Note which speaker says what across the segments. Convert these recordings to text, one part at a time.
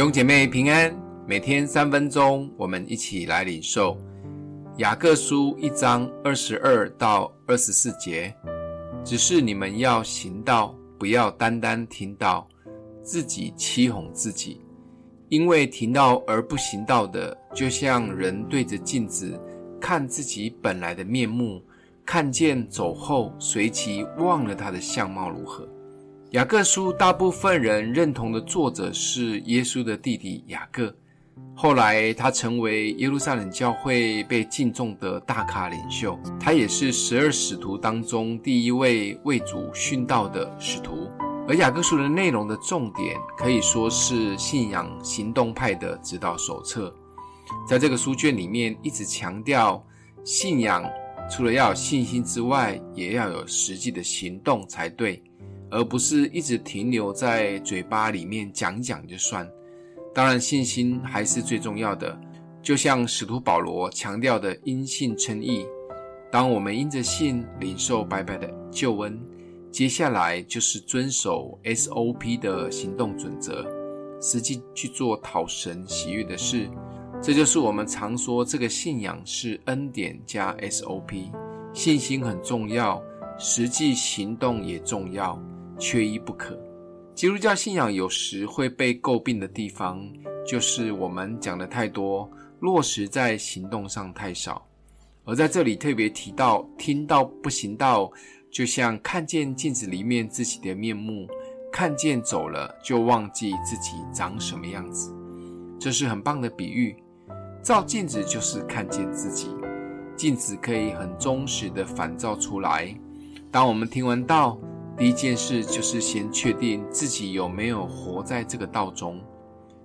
Speaker 1: 兄姐妹平安，每天三分钟，我们一起来领受雅各书一章二十二到二十四节。只是你们要行道，不要单单听到，自己欺哄自己。因为听到而不行道的，就像人对着镜子看自己本来的面目，看见走后，随即忘了他的相貌如何。雅各书大部分人认同的作者是耶稣的弟弟雅各，后来他成为耶路撒冷教会被敬重的大咖领袖。他也是十二使徒当中第一位为主殉道的使徒。而雅各书的内容的重点可以说是信仰行动派的指导手册。在这个书卷里面，一直强调信仰除了要有信心之外，也要有实际的行动才对。而不是一直停留在嘴巴里面讲讲就算。当然，信心还是最重要的。就像使徒保罗强调的“因信称义”，当我们因着信领受白白的救恩，接下来就是遵守 SOP 的行动准则，实际去做讨神喜悦的事。这就是我们常说，这个信仰是恩典加 SOP。信心很重要，实际行动也重要。缺一不可。基督教信仰有时会被诟病的地方，就是我们讲的太多，落实在行动上太少。而在这里特别提到，听到不行道，就像看见镜子里面自己的面目，看见走了就忘记自己长什么样子。这是很棒的比喻。照镜子就是看见自己，镜子可以很忠实的反照出来。当我们听完道，第一件事就是先确定自己有没有活在这个道中，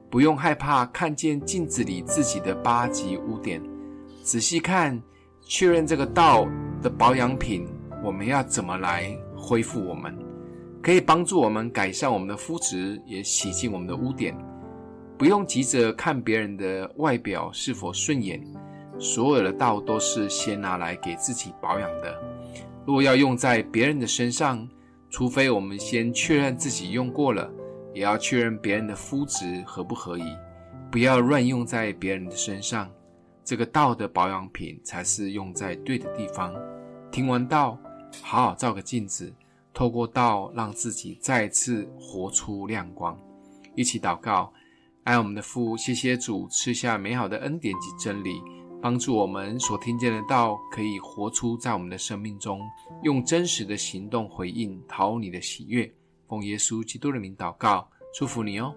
Speaker 1: 不用害怕看见镜子里自己的八级污点，仔细看，确认这个道的保养品，我们要怎么来恢复我们，可以帮助我们改善我们的肤质，也洗净我们的污点。不用急着看别人的外表是否顺眼，所有的道都是先拿来给自己保养的。若要用在别人的身上，除非我们先确认自己用过了，也要确认别人的肤质合不合宜，不要乱用在别人的身上。这个道的保养品才是用在对的地方。听完道，好好照个镜子，透过道让自己再次活出亮光。一起祷告，爱我们的父，谢谢主赐下美好的恩典及真理。帮助我们所听见的道，可以活出在我们的生命中，用真实的行动回应，讨你的喜悦。奉耶稣基督的名祷告，祝福你哦。